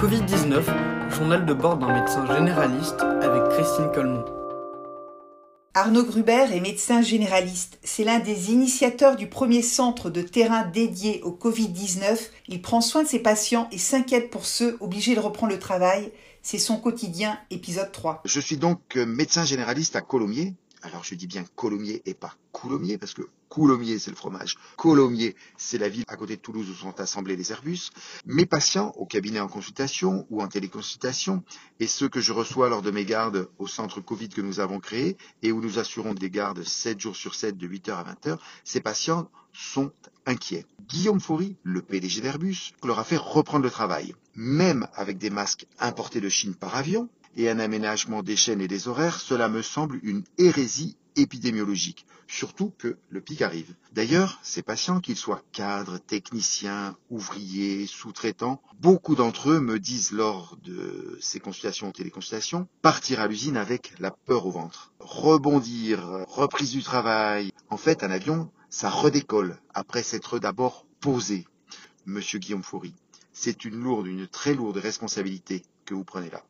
Covid-19, journal de bord d'un médecin généraliste avec Christine Colmont. Arnaud Gruber est médecin généraliste. C'est l'un des initiateurs du premier centre de terrain dédié au Covid-19. Il prend soin de ses patients et s'inquiète pour ceux obligés de reprendre le travail. C'est son quotidien, épisode 3. Je suis donc euh, médecin généraliste à Colomiers. Alors je dis bien Colomiers et pas Coulommiers parce que Coulommiers c'est le fromage. Colomiers c'est la ville à côté de Toulouse où sont assemblés les Airbus. Mes patients au cabinet en consultation ou en téléconsultation et ceux que je reçois lors de mes gardes au centre Covid que nous avons créé et où nous assurons des gardes 7 jours sur 7 de 8h à 20h, ces patients sont inquiets. Guillaume Faury, le PDG d'Airbus, leur a fait reprendre le travail. Même avec des masques importés de Chine par avion, et un aménagement des chaînes et des horaires, cela me semble une hérésie épidémiologique, surtout que le pic arrive. D'ailleurs, ces patients, qu'ils soient cadres, techniciens, ouvriers, sous-traitants, beaucoup d'entre eux me disent lors de ces consultations ou téléconsultations, partir à l'usine avec la peur au ventre. Rebondir, reprise du travail. En fait, un avion, ça redécolle après s'être d'abord posé. Monsieur Guillaume Faury, c'est une lourde, une très lourde responsabilité que vous prenez là.